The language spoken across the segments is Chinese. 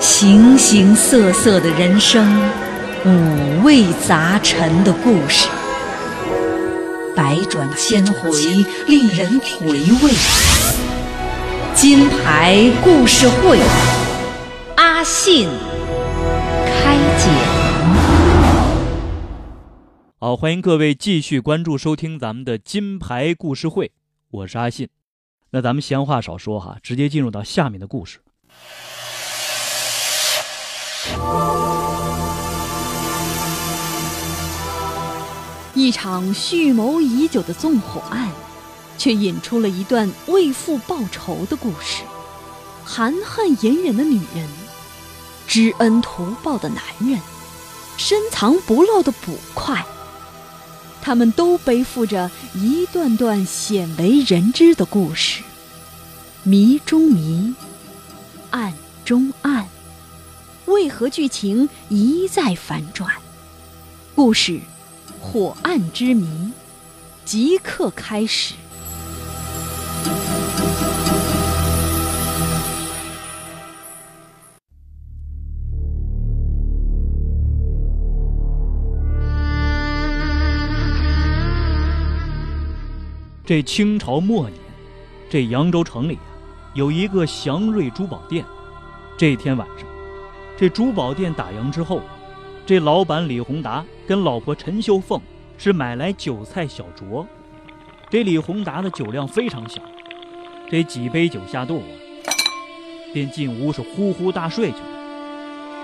形形色色的人生，五味杂陈的故事，百转千回，令人回味。金牌故事会，阿信开讲。好，欢迎各位继续关注收听咱们的金牌故事会，我是阿信。那咱们闲话少说哈，直接进入到下面的故事。一场蓄谋已久的纵火案，却引出了一段为父报仇的故事。含恨隐忍的女人，知恩图报的男人，深藏不露的捕快，他们都背负着一段段鲜为人知的故事，谜中谜，案中案。为何剧情一再反转？故事《火案之谜》即刻开始。这清朝末年，这扬州城里啊，有一个祥瑞珠宝店。这天晚上。这珠宝店打烊之后，这老板李宏达跟老婆陈秀凤是买来酒菜小酌。这李宏达的酒量非常小，这几杯酒下肚啊，便进屋是呼呼大睡去了。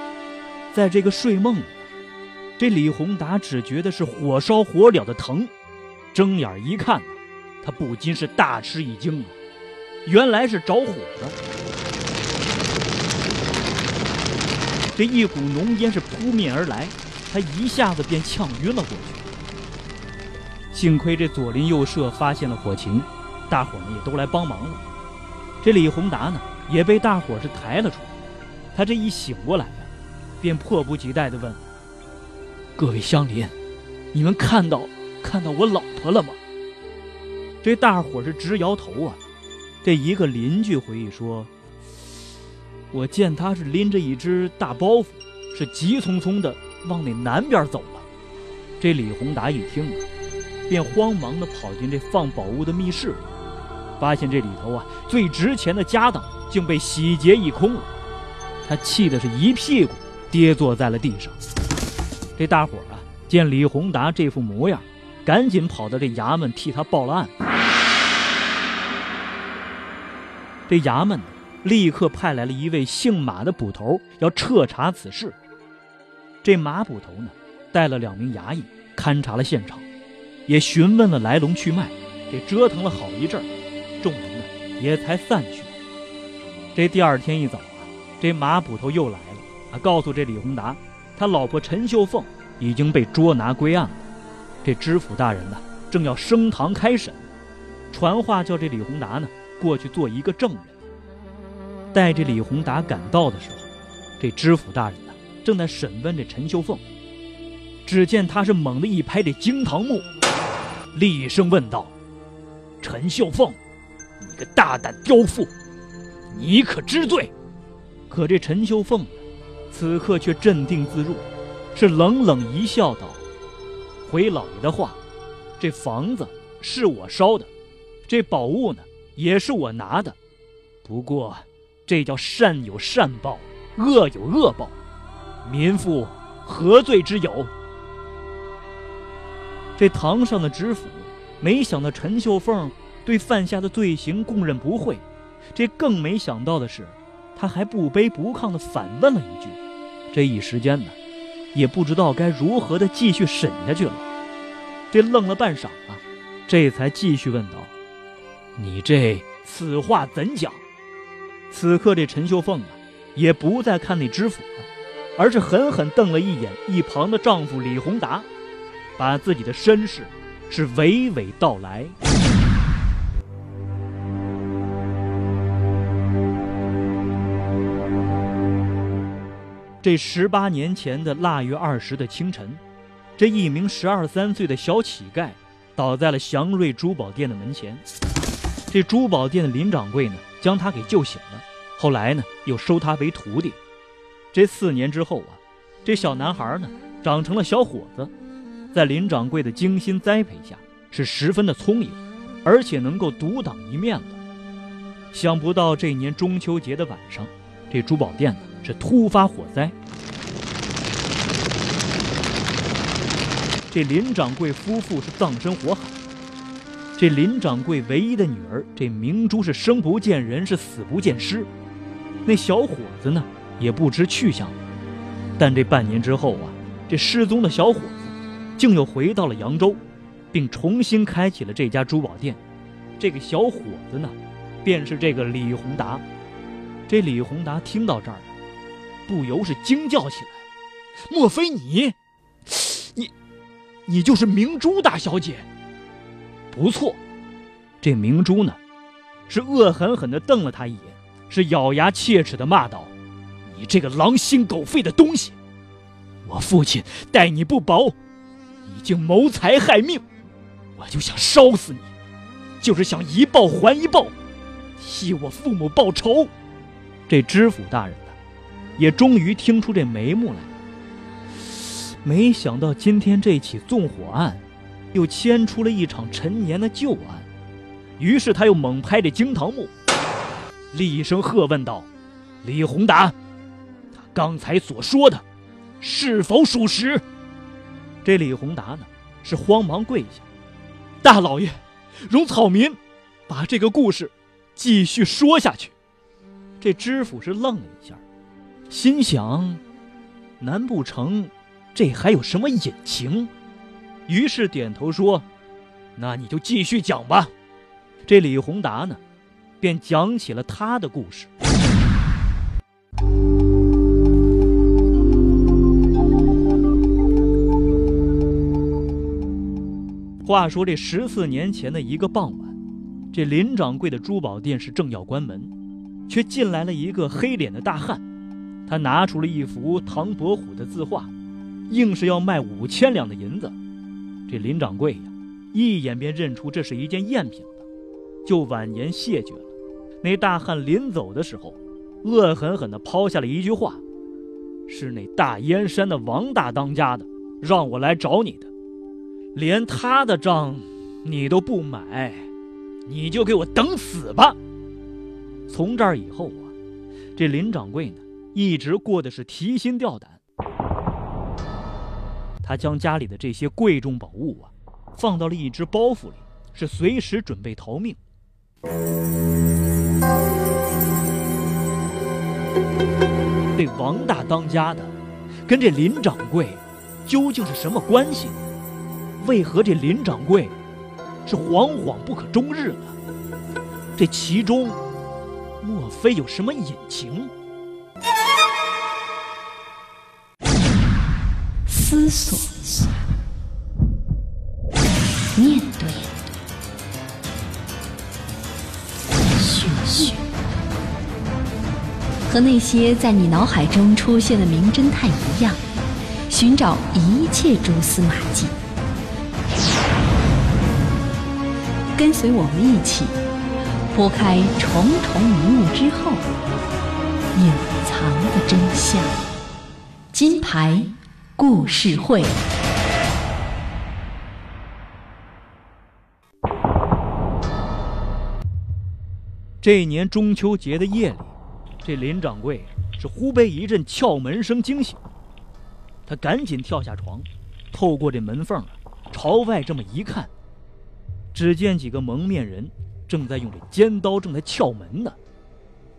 在这个睡梦里，这李宏达只觉得是火烧火燎的疼，睁眼一看，他不禁是大吃一惊啊，原来是着火了。这一股浓烟是扑面而来，他一下子便呛晕了过去。幸亏这左邻右舍发现了火情，大伙呢也都来帮忙了。这李宏达呢也被大伙是抬了出来。他这一醒过来呀，便迫不及待地问：“各位乡邻，你们看到看到我老婆了吗？”这大伙是直摇头啊。这一个邻居回忆说。我见他是拎着一只大包袱，是急匆匆的往那南边走了。这李宏达一听啊，便慌忙的跑进这放宝物的密室里，发现这里头啊最值钱的家当竟被洗劫一空了。他气的是一屁股跌坐在了地上。这大伙啊见李宏达这副模样，赶紧跑到这衙门替他报了案。这衙门。立刻派来了一位姓马的捕头，要彻查此事。这马捕头呢，带了两名衙役勘察了现场，也询问了来龙去脉。这折腾了好一阵儿，众人呢也才散去。这第二天一早啊，这马捕头又来了，啊，告诉这李宏达，他老婆陈秀凤已经被捉拿归案了。这知府大人呢，正要升堂开审，传话叫这李宏达呢过去做一个证人。带着李宏达赶到的时候，这知府大人呢正在审问这陈秀凤。只见他是猛地一拍这惊堂木，厉声问道：“陈秀凤，你个大胆刁妇，你可知罪？”可这陈秀凤呢此刻却镇定自若，是冷冷一笑道：“回老爷的话，这房子是我烧的，这宝物呢也是我拿的，不过……”这叫善有善报，恶有恶报，民妇何罪之有？这堂上的知府没想到陈秀凤对犯下的罪行供认不讳，这更没想到的是，他还不卑不亢的反问了一句。这一时间呢，也不知道该如何的继续审下去了。这愣了半晌啊，这才继续问道：“你这此话怎讲？”此刻，这陈秀凤啊，也不再看那知府了，而是狠狠瞪了一眼一旁的丈夫李宏达，把自己的身世是娓娓道来。这十八年前的腊月二十的清晨，这一名十二三岁的小乞丐倒在了祥瑞珠宝店的门前。这珠宝店的林掌柜呢，将他给救醒了，后来呢，又收他为徒弟。这四年之后啊，这小男孩呢，长成了小伙子，在林掌柜的精心栽培下，是十分的聪颖，而且能够独当一面了。想不到这年中秋节的晚上，这珠宝店呢是突发火灾。这林掌柜夫妇是葬身火海，这林掌柜唯一的女儿这明珠是生不见人，是死不见尸。那小伙子呢，也不知去向。但这半年之后啊，这失踪的小伙子竟又回到了扬州，并重新开启了这家珠宝店。这个小伙子呢，便是这个李宏达。这李宏达听到这儿，不由是惊叫起来：“莫非你？你，你就是明珠大小姐？不错。”这明珠呢，是恶狠狠地瞪了他一眼。是咬牙切齿的骂道：“你这个狼心狗肺的东西！我父亲待你不薄，已经谋财害命，我就想烧死你，就是想一报还一报，替我父母报仇。”这知府大人，也终于听出这眉目来。没想到今天这起纵火案，又牵出了一场陈年的旧案，于是他又猛拍着惊堂木。厉声喝问道：“李宏达，他刚才所说的，是否属实？”这李宏达呢，是慌忙跪下：“大老爷，容草民把这个故事继续说下去。”这知府是愣了一下，心想：“难不成这还有什么隐情？”于是点头说：“那你就继续讲吧。”这李宏达呢？便讲起了他的故事。话说这十四年前的一个傍晚，这林掌柜的珠宝店是正要关门，却进来了一个黑脸的大汉。他拿出了一幅唐伯虎的字画，硬是要卖五千两的银子。这林掌柜呀，一眼便认出这是一件赝品了，就婉言谢绝了。那大汉临走的时候，恶狠狠地抛下了一句话：“是那大燕山的王大当家的，让我来找你的。连他的账，你都不买，你就给我等死吧！”从这儿以后啊，这林掌柜呢，一直过的是提心吊胆。他将家里的这些贵重宝物啊，放到了一只包袱里，是随时准备逃命。这王大当家的，跟这林掌柜究竟是什么关系？为何这林掌柜是惶惶不可终日呢？这其中莫非有什么隐情？思索，面对。和那些在你脑海中出现的名侦探一样，寻找一切蛛丝马迹，跟随我们一起拨开重重迷雾之后隐藏的真相。金牌故事会。这一年中秋节的夜里。这林掌柜是忽被一阵撬门声惊醒，他赶紧跳下床，透过这门缝啊，朝外这么一看，只见几个蒙面人正在用这尖刀正在撬门呢。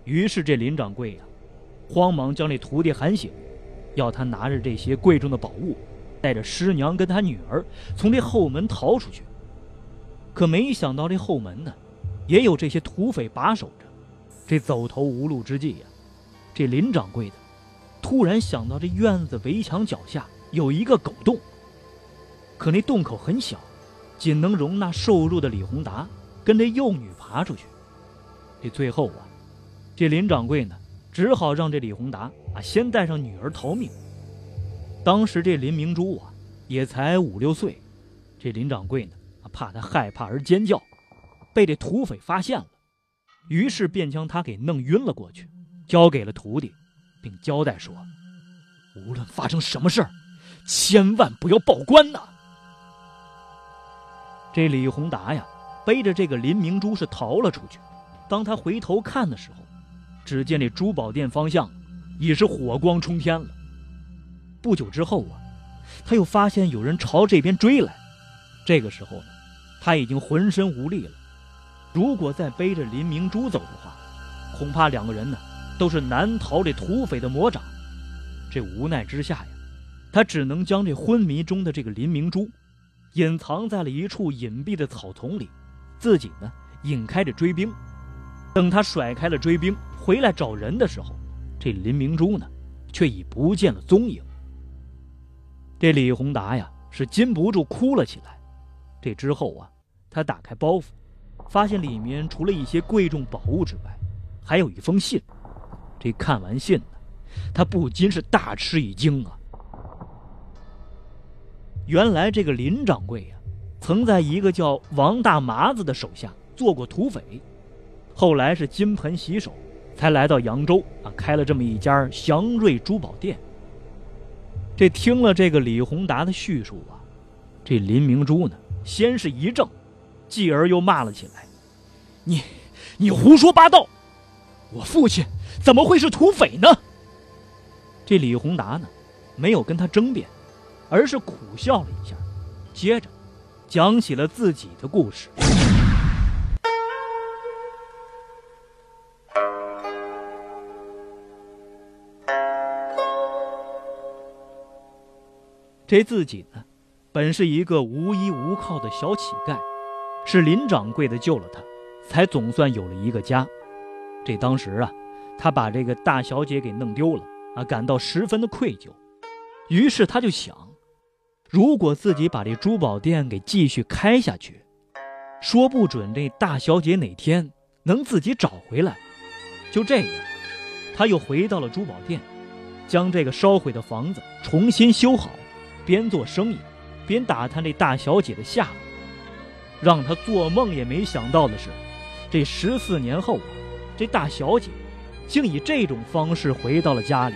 于是这林掌柜呀，慌忙将这徒弟喊醒，要他拿着这些贵重的宝物，带着师娘跟他女儿从这后门逃出去。可没想到这后门呢，也有这些土匪把守着。这走投无路之际呀，这林掌柜的突然想到，这院子围墙脚下有一个狗洞，可那洞口很小，仅能容纳瘦弱的李宏达跟这幼女爬出去。这最后啊，这林掌柜呢，只好让这李宏达啊先带上女儿逃命。当时这林明珠啊也才五六岁，这林掌柜呢怕他害怕而尖叫，被这土匪发现了。于是便将他给弄晕了过去。交给了徒弟，并交代说：“无论发生什么事儿，千万不要报官呐。”这李宏达呀，背着这个林明珠是逃了出去。当他回头看的时候，只见这珠宝店方向已是火光冲天了。不久之后啊，他又发现有人朝这边追来。这个时候呢，他已经浑身无力了。如果再背着林明珠走的话，恐怕两个人呢都是难逃这土匪的魔掌。这无奈之下呀，他只能将这昏迷中的这个林明珠隐藏在了一处隐蔽的草丛里，自己呢引开着追兵。等他甩开了追兵回来找人的时候，这林明珠呢却已不见了踪影。这李宏达呀是禁不住哭了起来。这之后啊，他打开包袱，发现里面除了一些贵重宝物之外，还有一封信。这看完信呢，他不禁是大吃一惊啊！原来这个林掌柜呀，曾在一个叫王大麻子的手下做过土匪，后来是金盆洗手，才来到扬州啊，开了这么一家祥瑞珠宝店。这听了这个李宏达的叙述啊，这林明珠呢？先是一怔，继而又骂了起来：“你，你胡说八道！我父亲怎么会是土匪呢？”这李宏达呢，没有跟他争辩，而是苦笑了一下，接着讲起了自己的故事。这自己呢？本是一个无依无靠的小乞丐，是林掌柜的救了他，才总算有了一个家。这当时啊，他把这个大小姐给弄丢了啊，感到十分的愧疚。于是他就想，如果自己把这珠宝店给继续开下去，说不准这大小姐哪天能自己找回来。就这样，他又回到了珠宝店，将这个烧毁的房子重新修好，边做生意。边打探这大小姐的下落，让他做梦也没想到的是，这十四年后啊，这大小姐竟以这种方式回到了家里。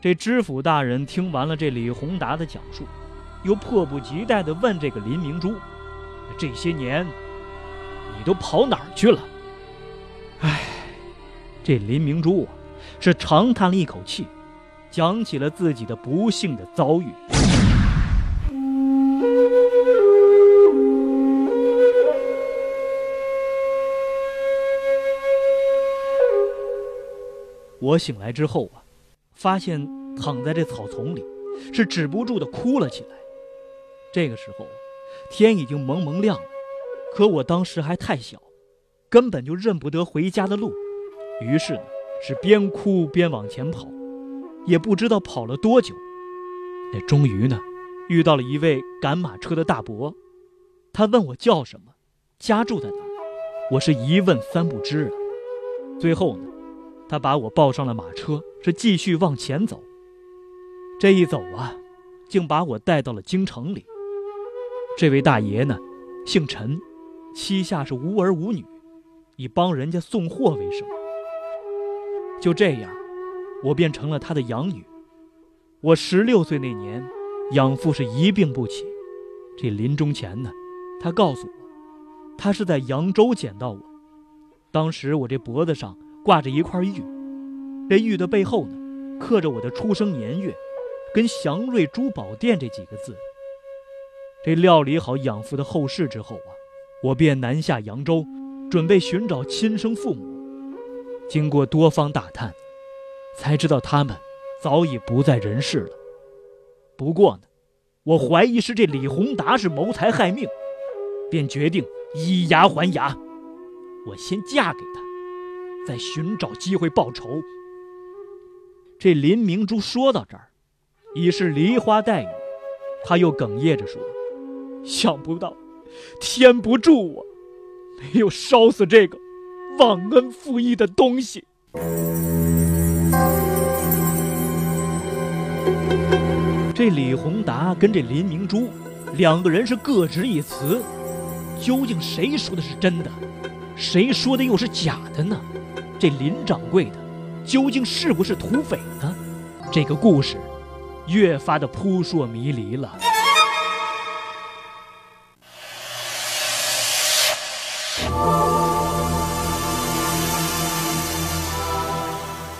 这知府大人听完了这李宏达的讲述，又迫不及待地问这个林明珠：“这些年，你都跑哪儿去了？”唉，这林明珠啊，是长叹了一口气。讲起了自己的不幸的遭遇。我醒来之后啊，发现躺在这草丛里，是止不住的哭了起来。这个时候，天已经蒙蒙亮了，可我当时还太小，根本就认不得回家的路，于是呢，是边哭边往前跑。也不知道跑了多久，那终于呢，遇到了一位赶马车的大伯，他问我叫什么，家住在哪，我是一问三不知啊。最后呢，他把我抱上了马车，是继续往前走。这一走啊，竟把我带到了京城里。这位大爷呢，姓陈，膝下是无儿无女，以帮人家送货为生。就这样。我变成了他的养女。我十六岁那年，养父是一病不起。这临终前呢，他告诉我，他是在扬州捡到我。当时我这脖子上挂着一块玉，这玉的背后呢，刻着我的出生年月，跟祥瑞珠宝店这几个字。这料理好养父的后事之后啊，我便南下扬州，准备寻找亲生父母。经过多方打探。才知道他们早已不在人世了。不过呢，我怀疑是这李宏达是谋财害命，便决定以牙还牙。我先嫁给他，再寻找机会报仇。这林明珠说到这儿，已是梨花带雨，他又哽咽着说：“想不到，天不助我，没有烧死这个忘恩负义的东西。”这李宏达跟这林明珠两个人是各执一词，究竟谁说的是真的，谁说的又是假的呢？这林掌柜的究竟是不是土匪呢？这个故事越发的扑朔迷离了。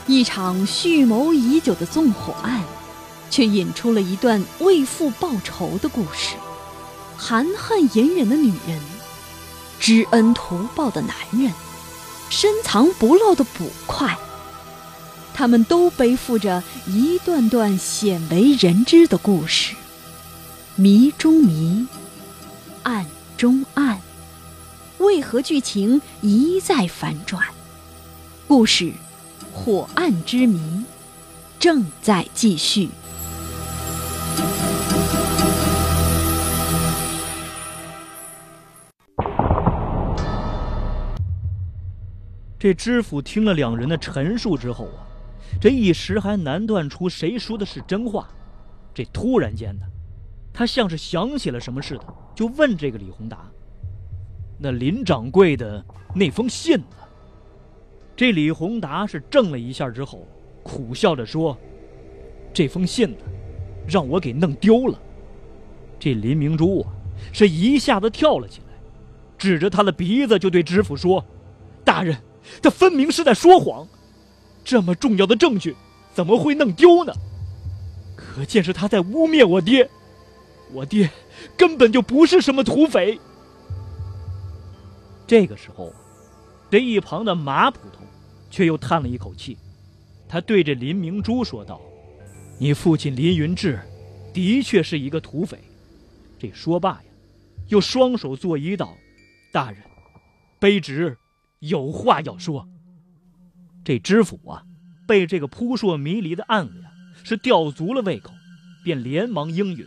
一场蓄谋已久的纵火案，却引出了一段为父报仇的故事。含恨隐忍的女人，知恩图报的男人，深藏不露的捕快，他们都背负着一段段鲜为人知的故事，谜中谜，案中案，为何剧情一再反转？故事。火案之谜正在继续。这知府听了两人的陈述之后啊，这一时还难断出谁说的是真话。这突然间呢，他像是想起了什么似的，就问这个李宏达：“那林掌柜的那封信呢？”这李宏达是怔了一下之后，苦笑着说：“这封信呢，让我给弄丢了。”这林明珠啊，是一下子跳了起来，指着他的鼻子就对知府说：“大人，他分明是在说谎！这么重要的证据，怎么会弄丢呢？可见是他在污蔑我爹。我爹根本就不是什么土匪。”这个时候，这一旁的马捕头。却又叹了一口气，他对着林明珠说道：“你父亲林云志，的确是一个土匪。”这说罢呀，又双手作揖道：“大人，卑职有话要说。”这知府啊，被这个扑朔迷离的案子呀，是吊足了胃口，便连忙应允。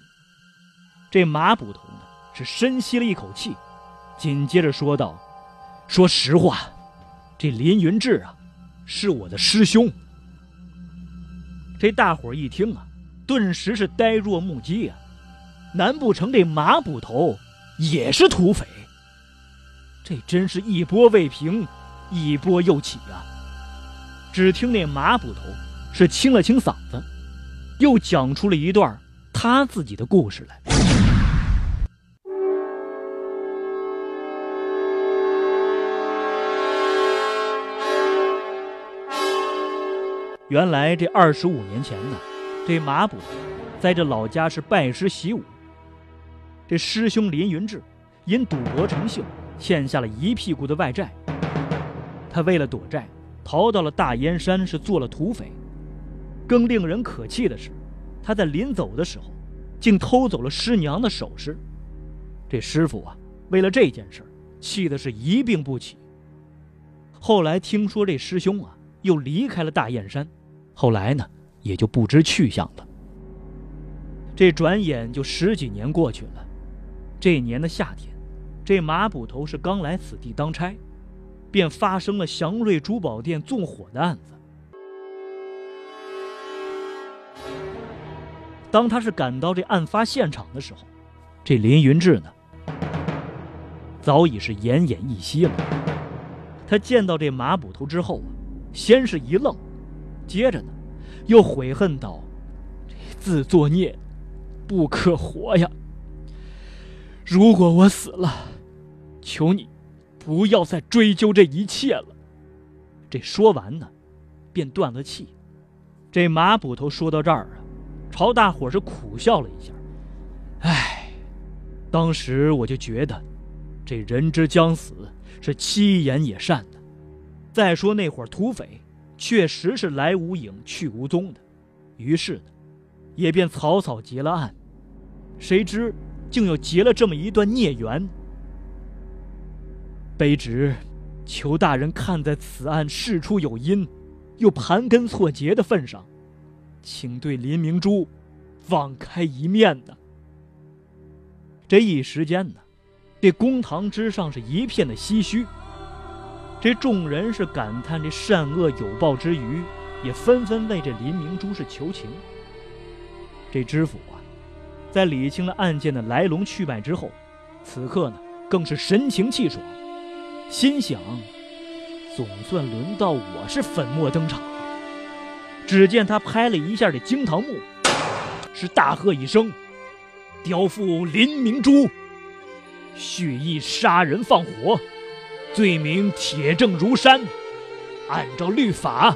这马捕头呢，是深吸了一口气，紧接着说道：“说实话，这林云志啊。”是我的师兄。这大伙一听啊，顿时是呆若木鸡啊！难不成这马捕头也是土匪？这真是一波未平，一波又起啊！只听那马捕头是清了清嗓子，又讲出了一段他自己的故事来。原来这二十五年前呢，这马捕头在这老家是拜师习武。这师兄林云志因赌博成性，欠下了一屁股的外债。他为了躲债，逃到了大燕山，是做了土匪。更令人可气的是，他在临走的时候，竟偷走了师娘的首饰。这师傅啊，为了这件事，气的是一病不起。后来听说这师兄啊，又离开了大燕山。后来呢，也就不知去向了。这转眼就十几年过去了。这年的夏天，这马捕头是刚来此地当差，便发生了祥瑞珠宝店纵火的案子。当他是赶到这案发现场的时候，这林云志呢，早已是奄奄一息了。他见到这马捕头之后啊，先是一愣。接着呢，又悔恨道：“自作孽，不可活呀！如果我死了，求你不要再追究这一切了。”这说完呢，便断了气。这马捕头说到这儿啊，朝大伙是苦笑了一下：“唉，当时我就觉得，这人之将死，是七言也善的。再说那会儿土匪……”确实是来无影去无踪的，于是呢，也便草草结了案。谁知竟又结了这么一段孽缘。卑职求大人看在此案事出有因，又盘根错节的份上，请对林明珠网开一面呢。这一时间呢，这公堂之上是一片的唏嘘。这众人是感叹这善恶有报之余，也纷纷为这林明珠是求情。这知府啊，在理清了案件的来龙去脉之后，此刻呢更是神清气爽，心想总算轮到我是粉墨登场了。只见他拍了一下这惊堂木，是大喝一声：“刁妇林明珠，蓄意杀人放火，罪名铁证如山。按照律法，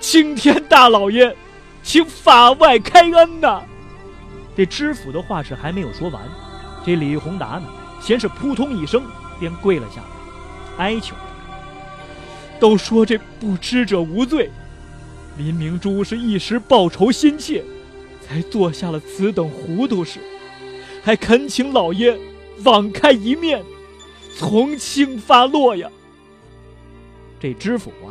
青天大老爷，请法外开恩呐！”这知府的话是还没有说完，这李宏达呢，先是扑通一声便跪了下来，哀求：“都说这不知者无罪。”林明珠是一时报仇心切，才做下了此等糊涂事，还恳请老爷网开一面，从轻发落呀。这知府啊，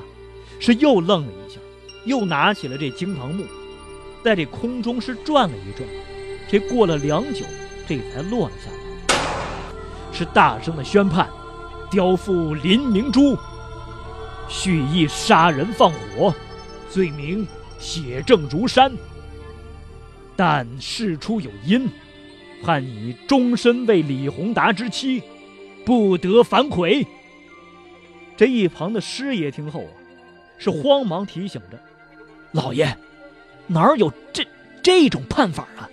是又愣了一下，又拿起了这惊堂木，在这空中是转了一转，这过了良久，这才落了下来，是大声的宣判：刁妇林明珠，蓄意杀人放火。罪名铁证如山，但事出有因，判你终身为李宏达之妻，不得反悔。这一旁的师爷听后啊，是慌忙提醒着：“老爷，哪有这这种判法啊？”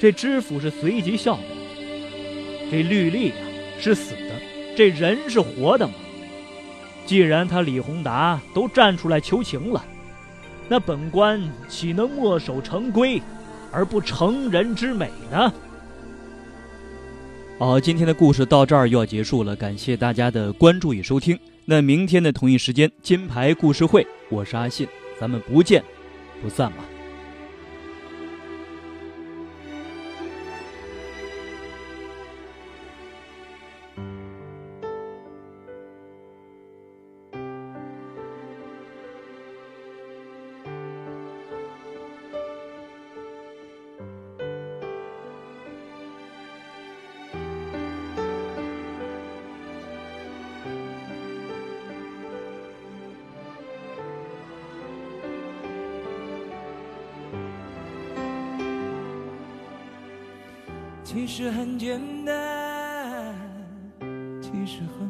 这知府是随即笑道：“这律例啊是死，这人是活的嘛。”既然他李宏达都站出来求情了，那本官岂能墨守成规，而不成人之美呢？好，今天的故事到这儿又要结束了，感谢大家的关注与收听。那明天的同一时间，金牌故事会，我是阿信，咱们不见不散吧。其实很简单，其实很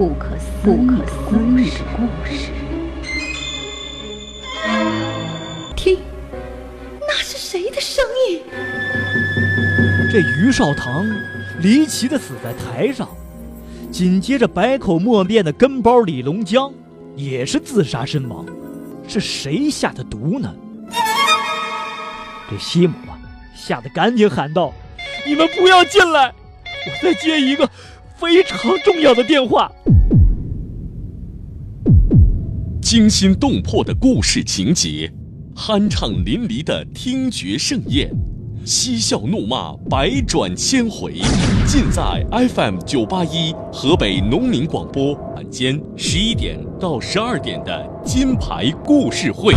不可思议的故事。故事。听，那是谁的声音？这于少棠离奇的死在台上，紧接着百口莫辩的跟包李龙江也是自杀身亡，是谁下的毒呢？这西姆啊，吓得赶紧喊道：“你们不要进来，我再接一个非常重要的电话。”惊心动魄的故事情节，酣畅淋漓的听觉盛宴，嬉笑怒骂百转千回，尽在 FM 九八一河北农民广播晚间十一点到十二点的金牌故事会，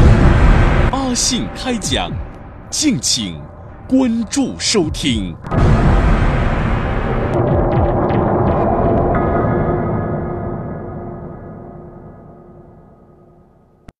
阿信开讲，敬请关注收听。